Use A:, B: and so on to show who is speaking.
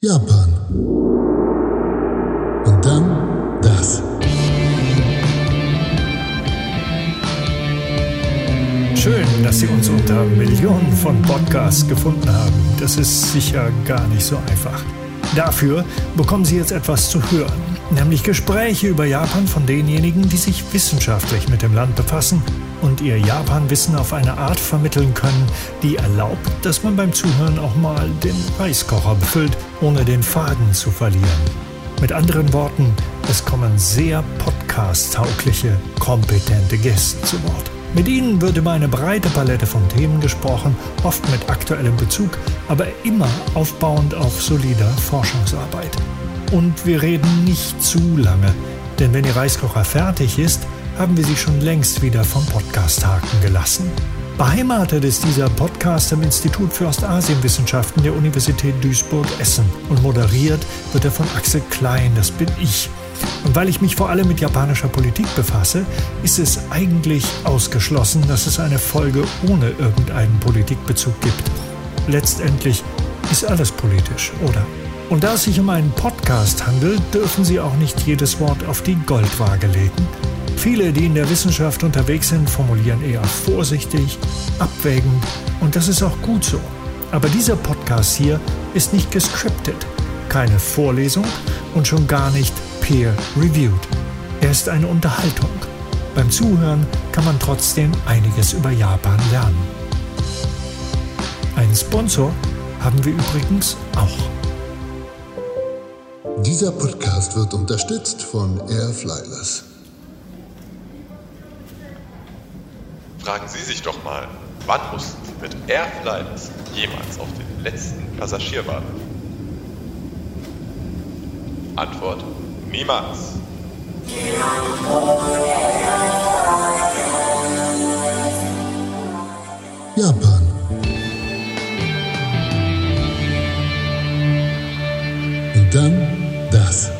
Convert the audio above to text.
A: Japan. Und dann das.
B: Schön, dass Sie uns unter Millionen von Podcasts gefunden haben. Das ist sicher gar nicht so einfach. Dafür bekommen Sie jetzt etwas zu hören, nämlich Gespräche über Japan von denjenigen, die sich wissenschaftlich mit dem Land befassen und ihr Japan-Wissen auf eine Art vermitteln können, die erlaubt, dass man beim Zuhören auch mal den Reiskocher befüllt, ohne den Faden zu verlieren. Mit anderen Worten, es kommen sehr podcast-taugliche, kompetente Gäste zu Wort. Mit ihnen wird über eine breite Palette von Themen gesprochen, oft mit aktuellem Bezug, aber immer aufbauend auf solider Forschungsarbeit. Und wir reden nicht zu lange, denn wenn die Reiskocher fertig ist, haben wir sie schon längst wieder vom Podcast haken gelassen. Beheimatet ist dieser Podcast im Institut für Ostasienwissenschaften der Universität Duisburg-Essen und moderiert wird er von Axel Klein, das bin ich. Und weil ich mich vor allem mit japanischer Politik befasse, ist es eigentlich ausgeschlossen, dass es eine Folge ohne irgendeinen Politikbezug gibt. Letztendlich ist alles politisch, oder? Und da es sich um einen Podcast handelt, dürfen Sie auch nicht jedes Wort auf die Goldwaage legen. Viele, die in der Wissenschaft unterwegs sind, formulieren eher vorsichtig, abwägend und das ist auch gut so. Aber dieser Podcast hier ist nicht gescriptet, keine Vorlesung und schon gar nicht peer-reviewed. Er ist eine Unterhaltung. Beim Zuhören kann man trotzdem einiges über Japan lernen. Einen Sponsor haben wir übrigens auch.
A: Dieser Podcast wird unterstützt von Airflyers.
C: Fragen Sie sich doch mal, wann mussten Sie mit Airflyers jemals auf den letzten Passagier warten? Antwort: Niemals.
A: Japan. Und dann das.